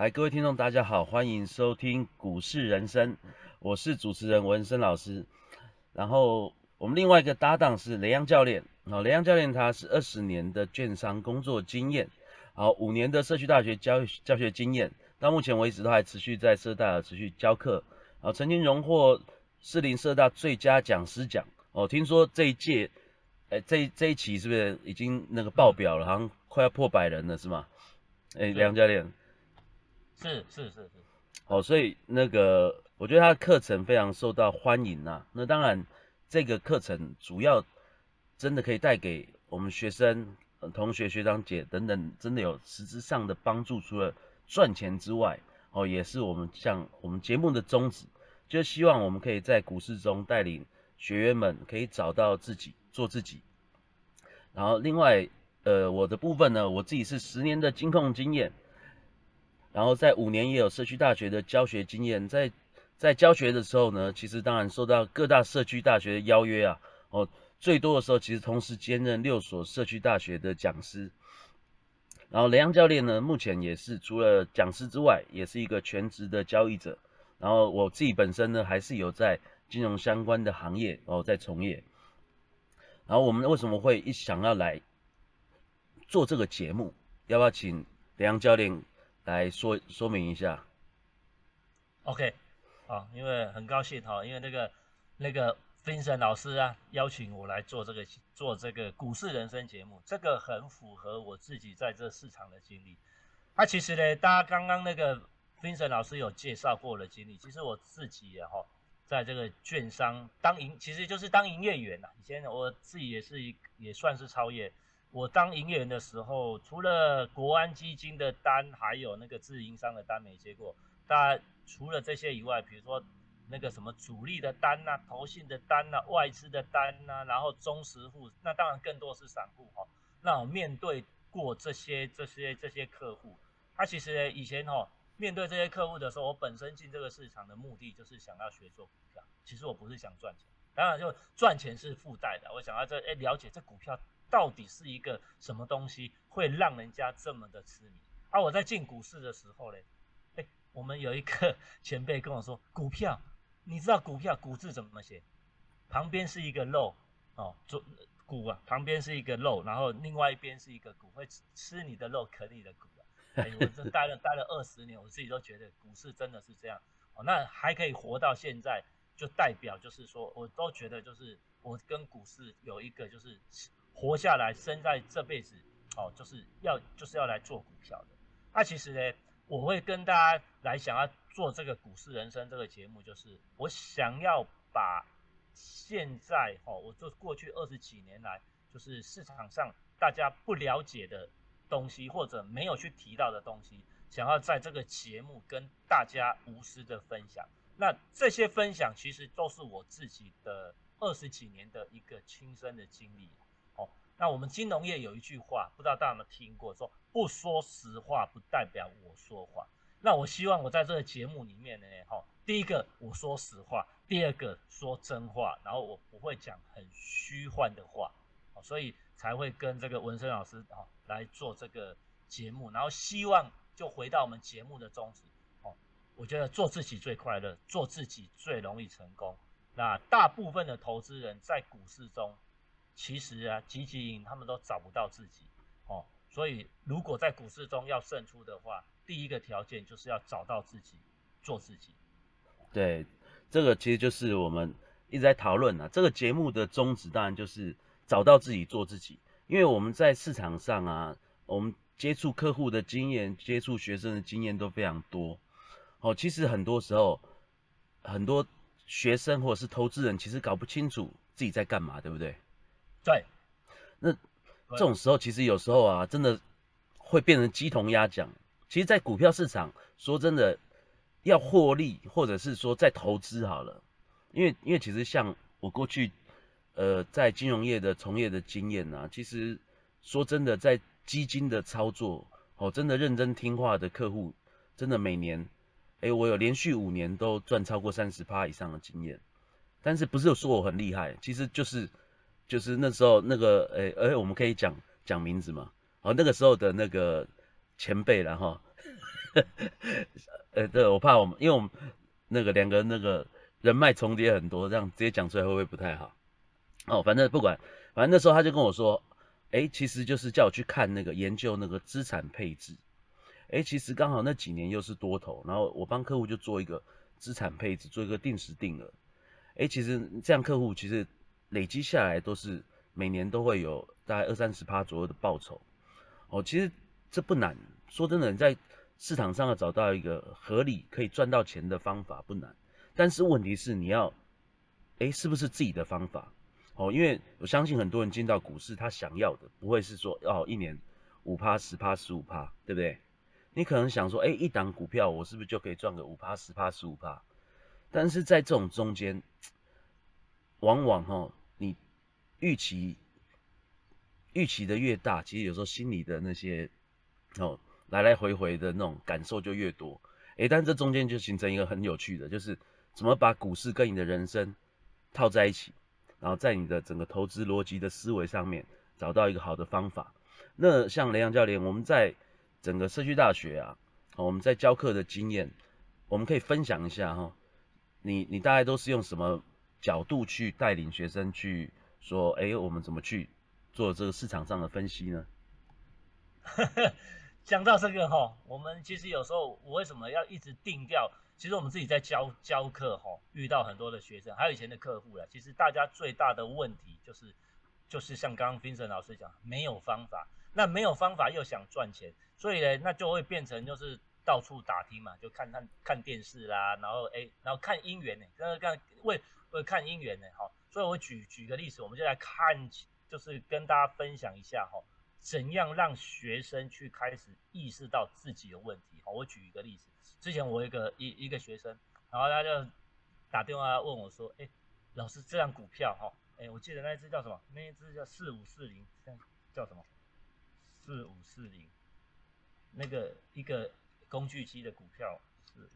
来，各位听众，大家好，欢迎收听股市人生，我是主持人文生老师。然后我们另外一个搭档是雷阳教练，好，雷阳教练他是二十年的券商工作经验，好，五年的社区大学教教学经验，到目前为止都还持续在社大持续教课，好，曾经荣获士林社大最佳讲师奖，哦，听说这一届，哎，这这一期是不是已经那个爆表了，好像快要破百人了，是吗？哎，雷阳教练。是是是是，好，所以那个我觉得他的课程非常受到欢迎呐。那当然，这个课程主要真的可以带给我们学生、同学、学长姐等等，真的有实质上的帮助。除了赚钱之外，哦，也是我们像我们节目的宗旨，就希望我们可以在股市中带领学员们可以找到自己，做自己。然后另外，呃，我的部分呢，我自己是十年的金控经验。然后在五年也有社区大学的教学经验，在在教学的时候呢，其实当然受到各大社区大学的邀约啊，哦，最多的时候其实同时兼任六所社区大学的讲师。然后雷阳教练呢，目前也是除了讲师之外，也是一个全职的交易者。然后我自己本身呢，还是有在金融相关的行业哦在从业。然后我们为什么会一想要来做这个节目？要不要请雷阳教练？来说说明一下，OK，好，因为很高兴哈，因为那个那个 Vincent 老师啊，邀请我来做这个做这个股市人生节目，这个很符合我自己在这市场的经历。那其实呢，大家刚刚那个 Vincent 老师有介绍过的经历，其实我自己也哈，在这个券商当营，其实就是当营业员呐。以前我自己也是一也算是超越。我当营业员的时候，除了国安基金的单，还有那个自营商的单没接过。但除了这些以外，比如说那个什么主力的单呐、投信的单呐、外资的单呐，然后中实户，那当然更多是散户哈。那我面对过这些、这些、这些客户，他其实以前哈面对这些客户的时候，我本身进这个市场的目的就是想要学做股票。其实我不是想赚钱，当然就赚钱是附带的。我想要这哎了解这股票。到底是一个什么东西会让人家这么的痴迷？而我在进股市的时候嘞，哎，我们有一个 前辈跟我说，股票，你知道股票股字怎么写？旁边是一个肉哦，做股啊，旁边是一个肉，然后另外一边是一个股，会吃你的肉，啃你的股啊。哎，我这待了待了二十年，我自己都觉得股市真的是这样哦。那还可以活到现在，就代表就是说，我都觉得就是我跟股市有一个就是。活下来，生在这辈子，哦，就是要就是要来做股票的。那其实呢，我会跟大家来想要做这个股市人生这个节目，就是我想要把现在哦，我做过去二十几年来，就是市场上大家不了解的东西，或者没有去提到的东西，想要在这个节目跟大家无私的分享。那这些分享其实都是我自己的二十几年的一个亲身的经历。那我们金融业有一句话，不知道大家有没有听过，说不说实话不代表我说谎。那我希望我在这个节目里面呢，哈，第一个我说实话，第二个说真话，然后我不会讲很虚幻的话，所以才会跟这个文生老师哈来做这个节目，然后希望就回到我们节目的宗旨，哦，我觉得做自己最快乐，做自己最容易成功。那大部分的投资人在股市中。其实啊，积极赢他们都找不到自己哦，所以如果在股市中要胜出的话，第一个条件就是要找到自己，做自己。对，这个其实就是我们一直在讨论啊。这个节目的宗旨当然就是找到自己，做自己。因为我们在市场上啊，我们接触客户的经验、接触学生的经验都非常多。哦，其实很多时候，很多学生或者是投资人其实搞不清楚自己在干嘛，对不对？对，那这种时候其实有时候啊，真的会变成鸡同鸭讲。其实，在股票市场，说真的，要获利或者是说在投资好了，因为因为其实像我过去呃在金融业的从业的经验啊，其实说真的，在基金的操作哦，真的认真听话的客户，真的每年，哎，我有连续五年都赚超过三十趴以上的经验。但是不是说我很厉害，其实就是。就是那时候那个诶，哎，我们可以讲讲名字嘛？哦，那个时候的那个前辈了哈，呃，对，我怕我们，因为我们那个两个那个人脉重叠很多，这样直接讲出来会不会不太好？哦，反正不管，反正那时候他就跟我说，哎，其实就是叫我去看那个研究那个资产配置。哎，其实刚好那几年又是多头，然后我帮客户就做一个资产配置，做一个定时定额。哎，其实这样客户其实累积下来都是每年都会有大概二三十趴左右的报酬。哦，其实这不难，说真的，在市场上要找到一个合理可以赚到钱的方法不难，但是问题是你要，哎，是不是自己的方法？哦，因为我相信很多人进到股市，他想要的不会是说哦一年五趴、十趴、十五趴，对不对？你可能想说，哎，一档股票我是不是就可以赚个五趴、十趴、十五趴？但是在这种中间，往往哈，预期预期的越大，其实有时候心里的那些哦来来回回的那种感受就越多。哎，但这中间就形成一个很有趣的，就是怎么把股市跟你的人生套在一起，然后在你的整个投资逻辑的思维上面找到一个好的方法。那像雷阳教练，我们在整个社区大学啊，我们在教课的经验，我们可以分享一下哈。你你大概都是用什么角度去带领学生去说，哎，我们怎么去做这个市场上的分析呢？讲到这个哈，我们其实有时候我为什么要一直定调？其实我们自己在教教课哈，遇到很多的学生，还有以前的客户了。其实大家最大的问题就是，就是像刚刚 Vincent 老师讲，没有方法。那没有方法又想赚钱，所以呢，那就会变成就是到处打听嘛，就看看看电视啦，然后哎，然后看姻缘呢，看看为为看姻缘呢，好，所以我举举个例子，我们就来看，就是跟大家分享一下哈，怎样让学生去开始意识到自己的问题。好，我举一个例子，之前我一个一一个学生，然后他就打电话问我说，哎，老师这张股票哈，哎，我记得那一只叫什么？那一只叫四五四零，叫什么？四五四零，那个一个工具机的股票是，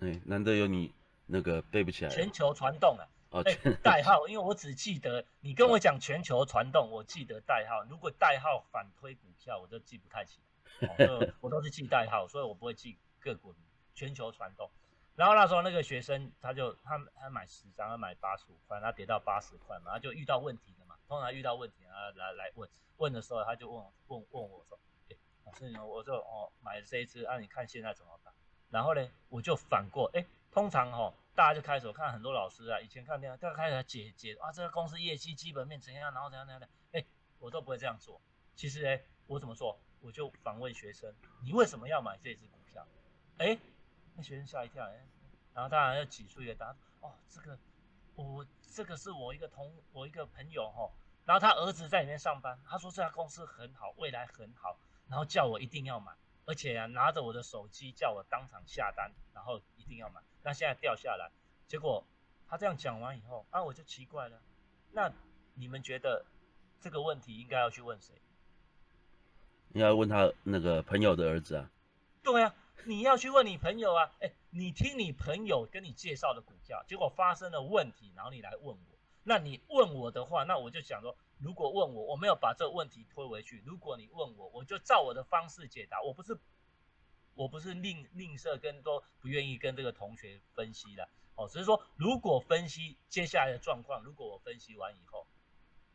哎，难得有你那个背不起来。全球传动啊，哦，代号，因为我只记得你跟我讲全球传动，我记得代号。如果代号反推股票，我就记不太起来。我都是记代号，所以我不会记个股。全球传动，然后那时候那个学生他就他他买十张，他买八十五块，他跌到八十块嘛，他就遇到问题了嘛。通常遇到问题啊，来来问。问的时候，他就问问问我说：“哎，老师，我就哦买了这一支，啊，你看现在怎么办？”然后呢，我就反过，哎，通常哈，大家就开始看很多老师啊，以前看电视，大家开始解解啊，这个公司业绩基本面怎样，然后怎样怎样的，哎，我都不会这样做。其实哎，我怎么做？我就反问学生：“你为什么要买这只股票？”哎，那学生吓一跳，哎，然后当然要挤出一个答案：“哦，这个我这个是我一个同我一个朋友哈。”然后他儿子在里面上班，他说这家公司很好，未来很好，然后叫我一定要买，而且啊拿着我的手机叫我当场下单，然后一定要买。那现在掉下来，结果他这样讲完以后，啊我就奇怪了，那你们觉得这个问题应该要去问谁？应该问他那个朋友的儿子啊？对啊，你要去问你朋友啊，哎，你听你朋友跟你介绍的股票，结果发生了问题，然后你来问我。那你问我的话，那我就想说，如果问我，我没有把这个问题推回去。如果你问我，我就照我的方式解答。我不是，我不是吝吝啬跟都不愿意跟这个同学分析了哦，只是说，如果分析接下来的状况，如果我分析完以后，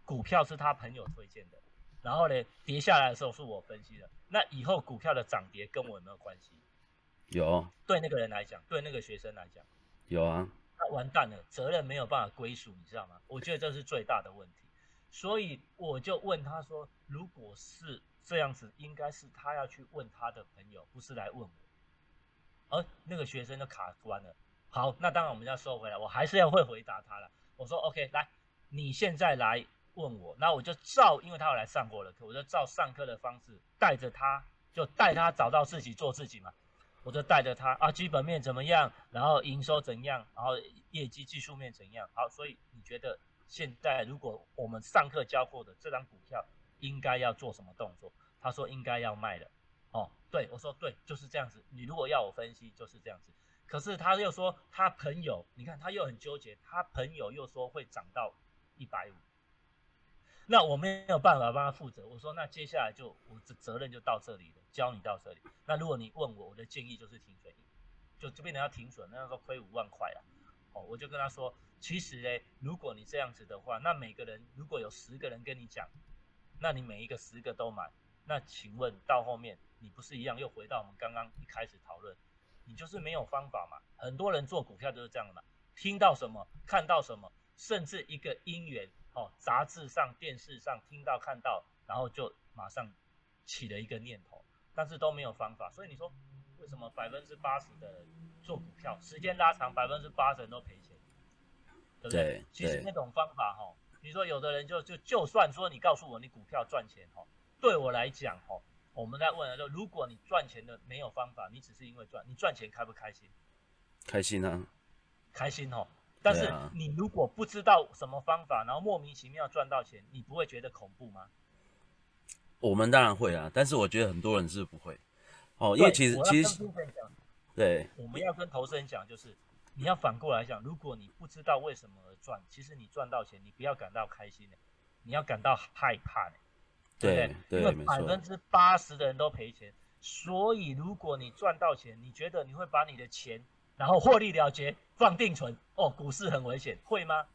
股票是他朋友推荐的，然后呢跌下来的时候是我分析的，那以后股票的涨跌跟我有没有关系？有。对那个人来讲，对那个学生来讲，有啊。那完蛋了，责任没有办法归属，你知道吗？我觉得这是最大的问题，所以我就问他说：“如果是这样子，应该是他要去问他的朋友，不是来问我。”而那个学生就卡关了。好，那当然我们要收回来，我还是要会回答他了。我说：“OK，来，你现在来问我，那我就照，因为他有来上过了课，我就照上课的方式带着他，就带他找到自己，做自己嘛。”我就带着他啊，基本面怎么样？然后营收怎样？然后业绩技术面怎样？好，所以你觉得现在如果我们上课教过的这张股票应该要做什么动作？他说应该要卖了。哦，对我说对，就是这样子。你如果要我分析，就是这样子。可是他又说他朋友，你看他又很纠结，他朋友又说会涨到一百五。那我没有办法帮他负责。我说那接下来就我的责任就到这里了，教你到这里。那如果你问我，我的建议就是停损，就就变成要停损，那时候亏五万块啊。哦，我就跟他说，其实呢，如果你这样子的话，那每个人如果有十个人跟你讲，那你每一个十个都买，那请问到后面你不是一样又回到我们刚刚一开始讨论，你就是没有方法嘛？很多人做股票就是这样的嘛，听到什么看到什么，甚至一个因缘。哦，杂志上、电视上听到、看到，然后就马上起了一个念头，但是都没有方法。所以你说，为什么百分之八十的人做股票，时间拉长，百分之八十人都赔钱，对不对？其实那种方法哈，你说有的人就就就算说你告诉我你股票赚钱哈，对我来讲哈，我们在问了说，如果你赚钱的没有方法，你只是因为赚，你赚钱开不开心？开心啊，开心哦。但是你如果不知道什么方法，然后莫名其妙赚到钱，你不会觉得恐怖吗？我们当然会啊，但是我觉得很多人是不会。哦，因为其实其实对，我们要跟投资人讲，就是你要反过来想，如果你不知道为什么而赚，其实你赚到钱，你不要感到开心的，你要感到害怕的，对不对？因为百分之八十的人都赔钱，所以如果你赚到钱，你觉得你会把你的钱。然后获利了结，放定存哦，股市很危险，会吗？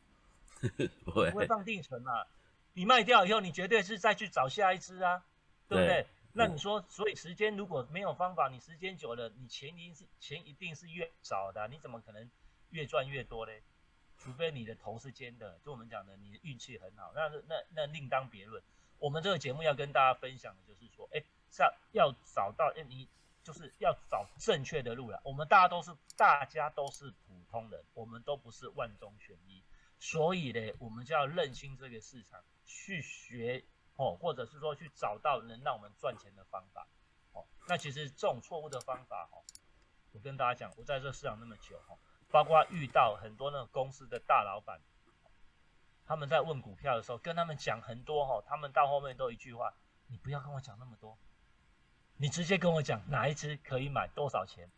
不会，不会放定存嘛？你卖掉以后，你绝对是再去找下一只啊，对不对？那你说，所以时间如果没有方法，你时间久了，你钱一定是钱一定是越少的，你怎么可能越赚越多嘞？除非你的头是尖的，就我们讲的，你的运气很好，那那那另当别论。我们这个节目要跟大家分享的就是说，哎，要要找到哎你。就是要找正确的路了。我们大家都是大家都是普通人，我们都不是万中选一，所以呢，我们就要认清这个市场，去学哦，或者是说去找到能让我们赚钱的方法哦。那其实这种错误的方法哦，我跟大家讲，我在这市场那么久哦，包括遇到很多那种公司的大老板，他们在问股票的时候，跟他们讲很多哦，他们到后面都一句话：你不要跟我讲那么多。你直接跟我讲哪一只可以买多少钱？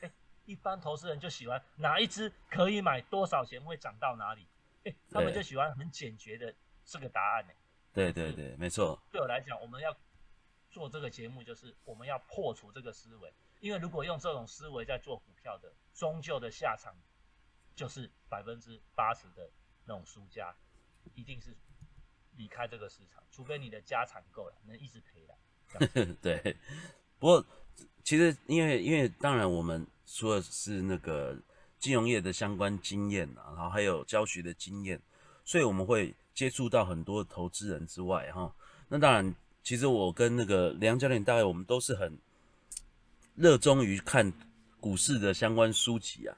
哎，一般投资人就喜欢哪一只可以买多少钱会涨到哪里？哎，他们就喜欢很简洁的这个答案呢。对对对，没错。对我来讲，我们要做这个节目，就是我们要破除这个思维，因为如果用这种思维在做股票的，终究的下场就是百分之八十的那种输家，一定是离开这个市场，除非你的家产够了，能一直赔的。对，不过其实因为因为当然我们说的是那个金融业的相关经验啊，然后还有教学的经验，所以我们会接触到很多投资人之外哈。那当然，其实我跟那个梁教练大概我们都是很热衷于看股市的相关书籍啊。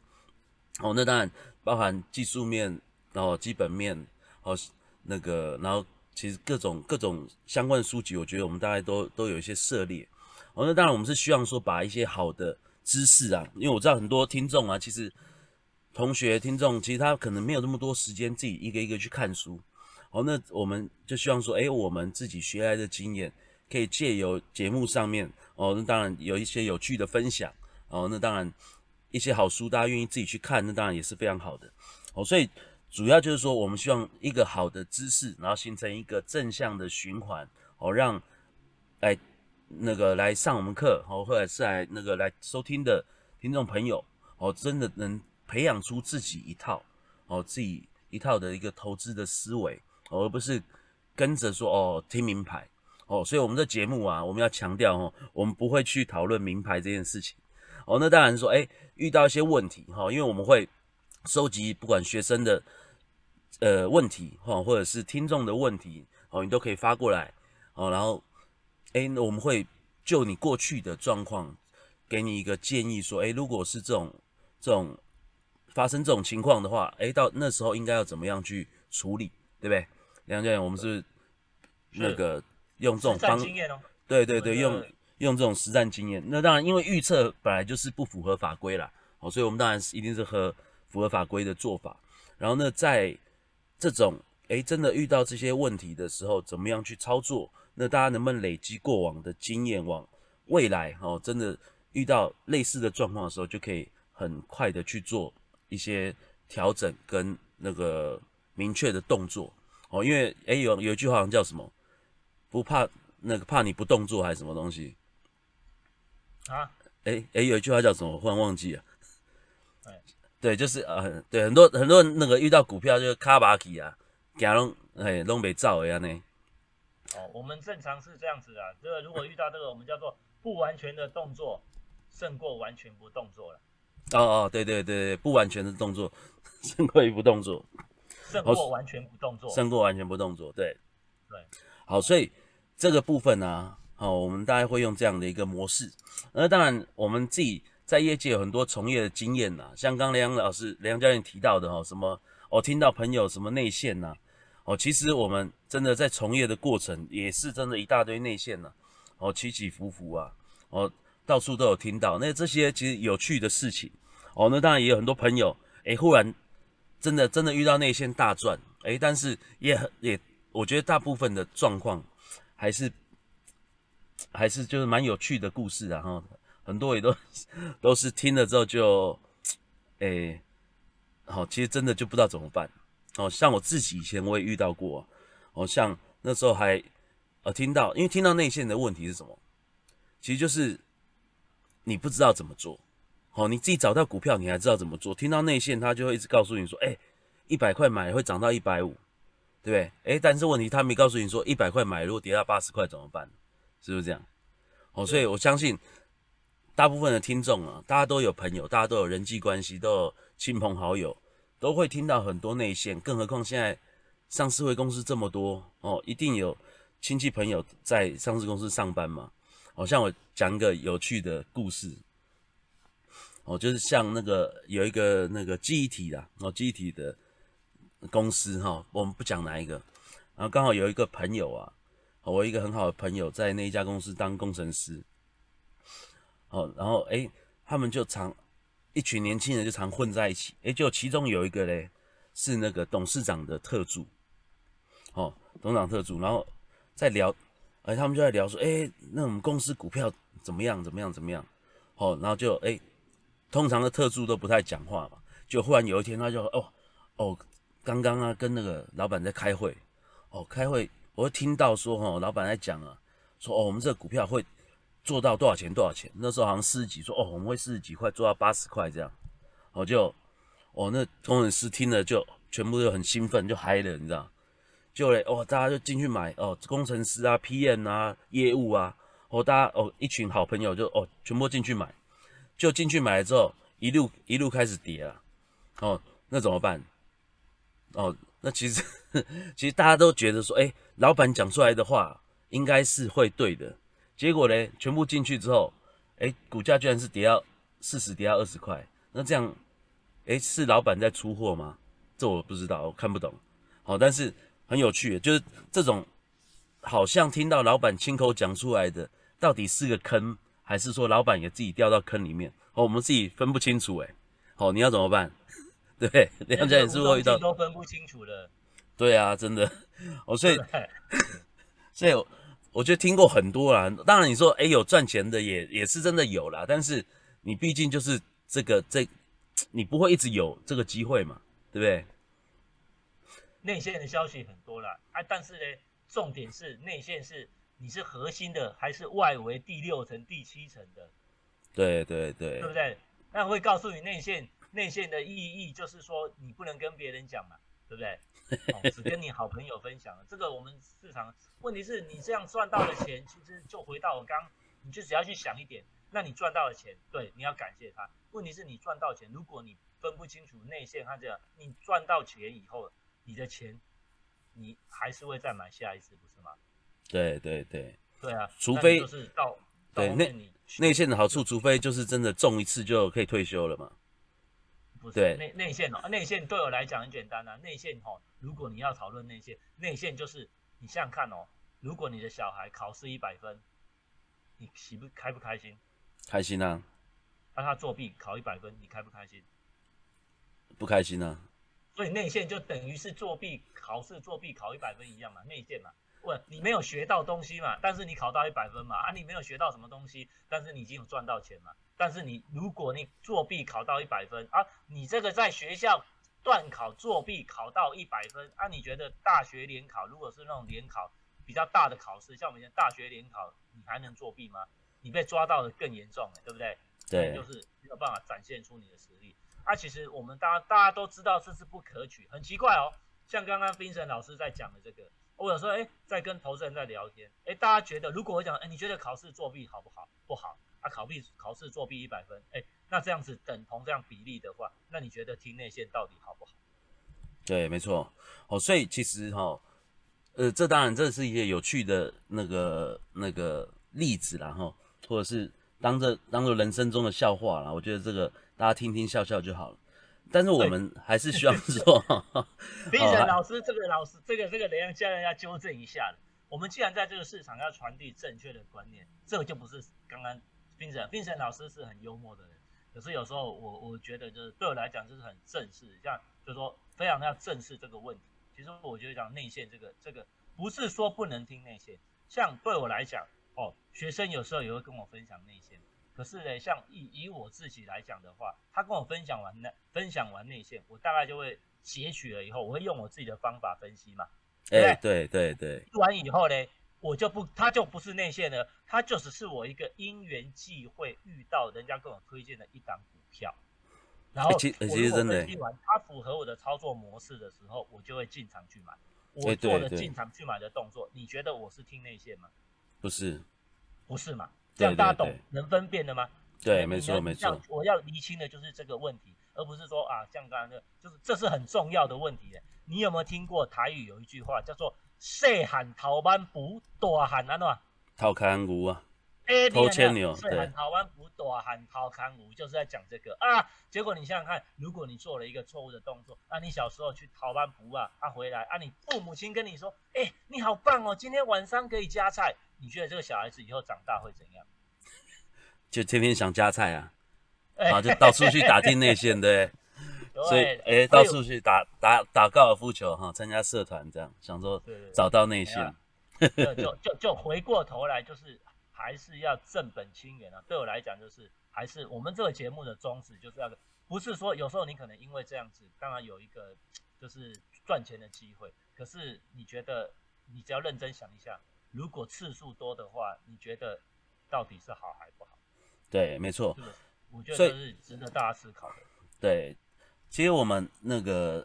哦，那当然包含技术面，然后基本面，哦那个然后。其实各种各种相关的书籍，我觉得我们大概都都有一些涉猎。哦，那当然我们是希望说把一些好的知识啊，因为我知道很多听众啊，其实同学听众其实他可能没有那么多时间自己一个一个去看书。哦，那我们就希望说，哎，我们自己学来的经验，可以借由节目上面，哦，那当然有一些有趣的分享。哦，那当然一些好书大家愿意自己去看，那当然也是非常好的。哦，所以。主要就是说，我们希望一个好的知识，然后形成一个正向的循环，哦，让来那个来上我们课，哦，或者是来那个来收听的听众朋友，哦，真的能培养出自己一套，哦，自己一套的一个投资的思维，而不是跟着说哦听名牌，哦，所以我们的节目啊，我们要强调哦，我们不会去讨论名牌这件事情，哦，那当然说，哎，遇到一些问题，哈，因为我们会收集不管学生的。呃，问题哈，或者是听众的问题哦，你都可以发过来哦。然后，哎，那我们会就你过去的状况，给你一个建议，说，哎，如果是这种这种发生这种情况的话，哎，到那时候应该要怎么样去处理，对不对？梁教练，我们是那个用这种方，对对对，用用这种实战经验。那当然，因为预测本来就是不符合法规啦，哦，所以我们当然是一定是和符合法规的做法。然后呢，在这种哎，真的遇到这些问题的时候，怎么样去操作？那大家能不能累积过往的经验，往未来哦，真的遇到类似的状况的时候，就可以很快的去做一些调整跟那个明确的动作哦，因为哎有有一句话好像叫什么，不怕那个怕你不动作还是什么东西啊？哎哎有一句话叫什么？忽然忘记了。哎，对，就是呃对，很多很多人那个遇到股票就是卡巴起啊，行拢哎拢没照的安尼。哦，我们正常是这样子啊，这个如果遇到这个，我们叫做不完全的动作胜过完全不动作了。哦哦，对对对对，不完全的动作 胜过于不动作，胜过完全不动作，胜过完全不动作，对对。好，所以这个部分呢，好，我们大概会用这样的一个模式。那当然，我们自己在业界有很多从业的经验呐，像刚梁老师、梁教练提到的哈，什么我听到朋友什么内线呐。哦，其实我们真的在从业的过程，也是真的一大堆内线呐，哦，起起伏伏啊，哦，到处都有听到。那这些其实有趣的事情，哦，那当然也有很多朋友，诶，忽然真的真的遇到内线大赚，诶，但是也很也，我觉得大部分的状况还是还是就是蛮有趣的故事啊，哈，很多也都 都是听了之后就，诶，好，其实真的就不知道怎么办。哦，像我自己以前我也遇到过，哦，像那时候还呃听到，因为听到内线的问题是什么？其实就是你不知道怎么做，哦，你自己找到股票，你还知道怎么做。听到内线，他就会一直告诉你说，哎，一百块买会涨到一百五，对不对？哎，但是问题他没告诉你说，一百块买如果跌到八十块怎么办？是不是这样？哦，所以我相信大部分的听众啊，大家都有朋友，大家都有人际关系，都有亲朋好友。都会听到很多内线，更何况现在上市会公司这么多哦，一定有亲戚朋友在上市公司上班嘛。好像我讲一个有趣的故事，哦，就是像那个有一个那个记忆体的哦，记忆体的公司哈，我们不讲哪一个，然后刚好有一个朋友啊，我一个很好的朋友在那一家公司当工程师，哦，然后诶，他们就常。一群年轻人就常混在一起，诶，就其中有一个嘞是那个董事长的特助，哦，董事长特助，然后在聊，哎，他们就在聊说，哎，那我们公司股票怎么样？怎么样？怎么样？哦，然后就哎，通常的特助都不太讲话嘛，就忽然有一天他就哦哦，刚刚啊跟那个老板在开会，哦，开会，我会听到说哈，老板在讲啊，说哦，我们这个股票会。做到多少钱？多少钱？那时候好像四十几，说哦，我们会四十几块做到八十块这样，我就哦，那工程师听了就全部都很兴奋，就嗨了，你知道？就嘞，哦，大家就进去买哦，工程师啊、PM 啊、业务啊，哦，大家哦，一群好朋友就哦，全部进去买，就进去买了之后，一路一路开始跌了，哦，那怎么办？哦，那其实 其实大家都觉得说，哎，老板讲出来的话应该是会对的。结果呢，全部进去之后，哎，股价居然是跌到四十，跌到二十块。那这样，哎，是老板在出货吗？这我不知道，我看不懂。好，但是很有趣，就是这种好像听到老板亲口讲出来的，到底是个坑，还是说老板也自己掉到坑里面？哦，我们自己分不清楚。哎，好，你要怎么办？对，梁家也是会遇到都分不清楚的。对啊，真的。哦，所以，所以。我觉得听过很多啦，当然你说哎有赚钱的也也是真的有啦，但是你毕竟就是这个这，你不会一直有这个机会嘛，对不对？内线的消息很多啦，啊，但是呢，重点是内线是你是核心的还是外围第六层第七层的？对对对，对不对？那会告诉你内线内线的意义就是说你不能跟别人讲嘛，对不对？只跟你好朋友分享，这个我们市场问题是你这样赚到的钱，其实就回到我刚，你就只要去想一点，那你赚到的钱，对，你要感谢他。问题是你赚到钱，如果你分不清楚内线和这样，你赚到钱以后，你的钱，你还是会再买下一次，不是吗？对对对，对啊，除非就是到对内内线的好处，除非就是真的中一次就可以退休了嘛。不是内内线哦，内线对我来讲很简单啊。内线哦，如果你要讨论内线，内线就是你想想看哦，如果你的小孩考试一百分，你喜不开不开心？开心啊。那他作弊考一百分，你开不开心？不开心啊。所以内线就等于是作弊考试作弊考一百分一样嘛，内线嘛。问你没有学到东西嘛？但是你考到一百分嘛？啊，你没有学到什么东西，但是你已经有赚到钱嘛？但是你如果你作弊考到一百分啊，你这个在学校断考作弊考到一百分，啊，你觉得大学联考如果是那种联考比较大的考试，像我们以前大学联考，你还能作弊吗？你被抓到的更严重，对不对？对，就是没有办法展现出你的实力。啊，其实我们大家大家都知道这是不可取，很奇怪哦。像刚刚冰神老师在讲的这个，我有说哎在跟投资人在聊天，哎，大家觉得如果我讲，哎，你觉得考试作弊好不好？不好。啊，考弊考试作弊一百分，哎，那这样子等同这样比例的话，那你觉得听内线到底好不好？对，没错。哦，所以其实哈，呃，这当然这是一些有趣的那个那个例子啦，哈，或者是当着当做人生中的笑话啦。我觉得这个大家听听笑笑就好了。但是我们还是需要说，冰神老师，这个老师，这个这个等下家人要纠正一下我们既然在这个市场要传递正确的观念，这个就不是刚刚。冰神，冰神老师是很幽默的人，可是有时候我我觉得就是对我来讲就是很正式，像就是说非常要正视这个问题。其实我觉得讲内线这个这个不是说不能听内线，像对我来讲哦，学生有时候也会跟我分享内线，可是呢，像以以我自己来讲的话，他跟我分享完那分享完内线，我大概就会截取了以后，我会用我自己的方法分析嘛，对对对对，完以后呢。我就不，他就不是内线了，他就只是我一个因缘际会遇到人家跟我推荐的一档股票，然后我如果分析完，它符合我的操作模式的时候，我就会进场去买。我做的进场去买的动作，你觉得我是听内线吗？不是，不是嘛？这样大家懂能分辨的吗？对，没错没错。我要厘清的就是这个问题，而不是说啊，像刚刚那，就是这是很重要的问题。你有没有听过台语有一句话叫做？细汉头班不，大喊安怎？逃看牛啊，头牵牛。细汉头班不，大汉头看牛，就是在讲这个啊。结果你想想看，如果你做了一个错误的动作，啊，你小时候去逃班不啊，他回来啊，你父母亲跟你说，哎，你好棒哦，今天晚上可以加菜。你觉得这个小孩子以后长大会怎样？就天天想加菜啊，啊，就到处去打听内线，对。所以，哎，到处去打打打高尔夫球哈，参加社团这样，想说找到内线，就就就就回过头来，就是还是要正本清源啊。对我来讲，就是还是我们这个节目的宗旨，就是要不是说有时候你可能因为这样子，当然有一个就是赚钱的机会，可是你觉得你只要认真想一下，如果次数多的话，你觉得到底是好还不好？对，没错，我觉得是值得大家思考的。对。其实我们那个，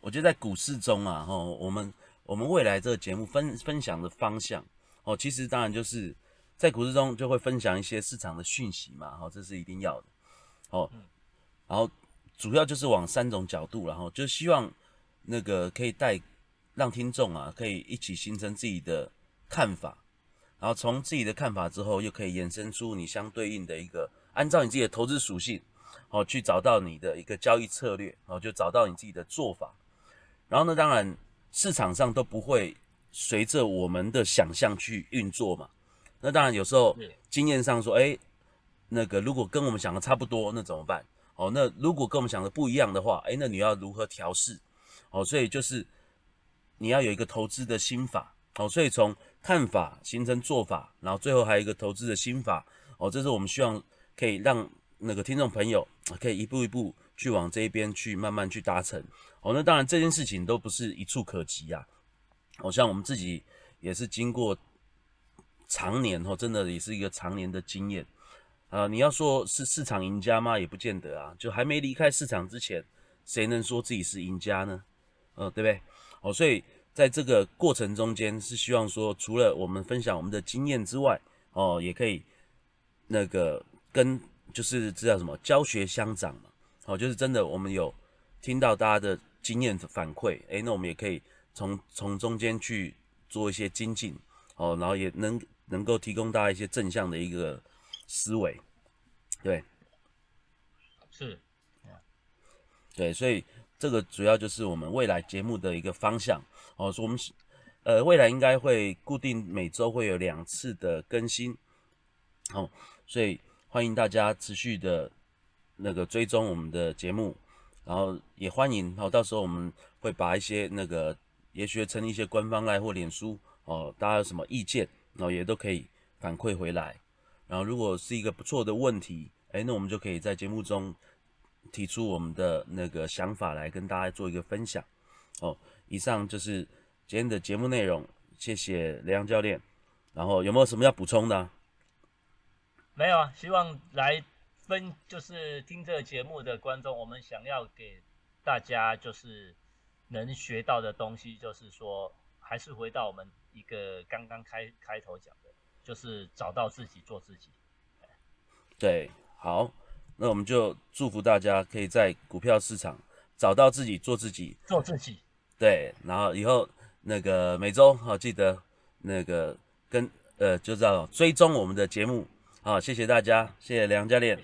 我觉得在股市中啊，吼，我们我们未来这个节目分分享的方向，哦，其实当然就是在股市中就会分享一些市场的讯息嘛，哦，这是一定要的，哦，然后主要就是往三种角度，然后就希望那个可以带让听众啊，可以一起形成自己的看法，然后从自己的看法之后，又可以衍生出你相对应的一个，按照你自己的投资属性。哦，去找到你的一个交易策略，然后就找到你自己的做法。然后呢，当然市场上都不会随着我们的想象去运作嘛。那当然有时候经验上说，哎，那个如果跟我们想的差不多，那怎么办？哦，那如果跟我们想的不一样的话，哎，那你要如何调试？哦，所以就是你要有一个投资的心法。哦，所以从看法形成做法，然后最后还有一个投资的心法。哦，这是我们希望可以让。那个听众朋友可以一步一步去往这一边去慢慢去达成哦。那当然这件事情都不是一触可及啊。好像我们自己也是经过常年哦，真的也是一个常年的经验啊。你要说是市场赢家吗？也不见得啊。就还没离开市场之前，谁能说自己是赢家呢？呃，对不对？哦，所以在这个过程中间是希望说，除了我们分享我们的经验之外，哦，也可以那个跟。就是知道什么教学相长嘛，哦，就是真的，我们有听到大家的经验反馈，诶，那我们也可以从从中间去做一些精进，哦，然后也能能够提供大家一些正向的一个思维，对，是，对，所以这个主要就是我们未来节目的一个方向，哦，说我们是呃未来应该会固定每周会有两次的更新，哦，所以。欢迎大家持续的那个追踪我们的节目，然后也欢迎，哦到时候我们会把一些那个，也许成一些官方赖或脸书哦，大家有什么意见，然后也都可以反馈回来。然后如果是一个不错的问题，哎，那我们就可以在节目中提出我们的那个想法来跟大家做一个分享。哦，以上就是今天的节目内容，谢谢雷阳教练。然后有没有什么要补充的？没有啊，希望来分就是听这个节目的观众，我们想要给大家就是能学到的东西，就是说还是回到我们一个刚刚开开头讲的，就是找到自己，做自己。对，好，那我们就祝福大家可以在股票市场找到自己，做自己，做自己。对，然后以后那个每周好记得那个跟呃，就知道追踪我们的节目。好，谢谢大家，谢谢梁教练。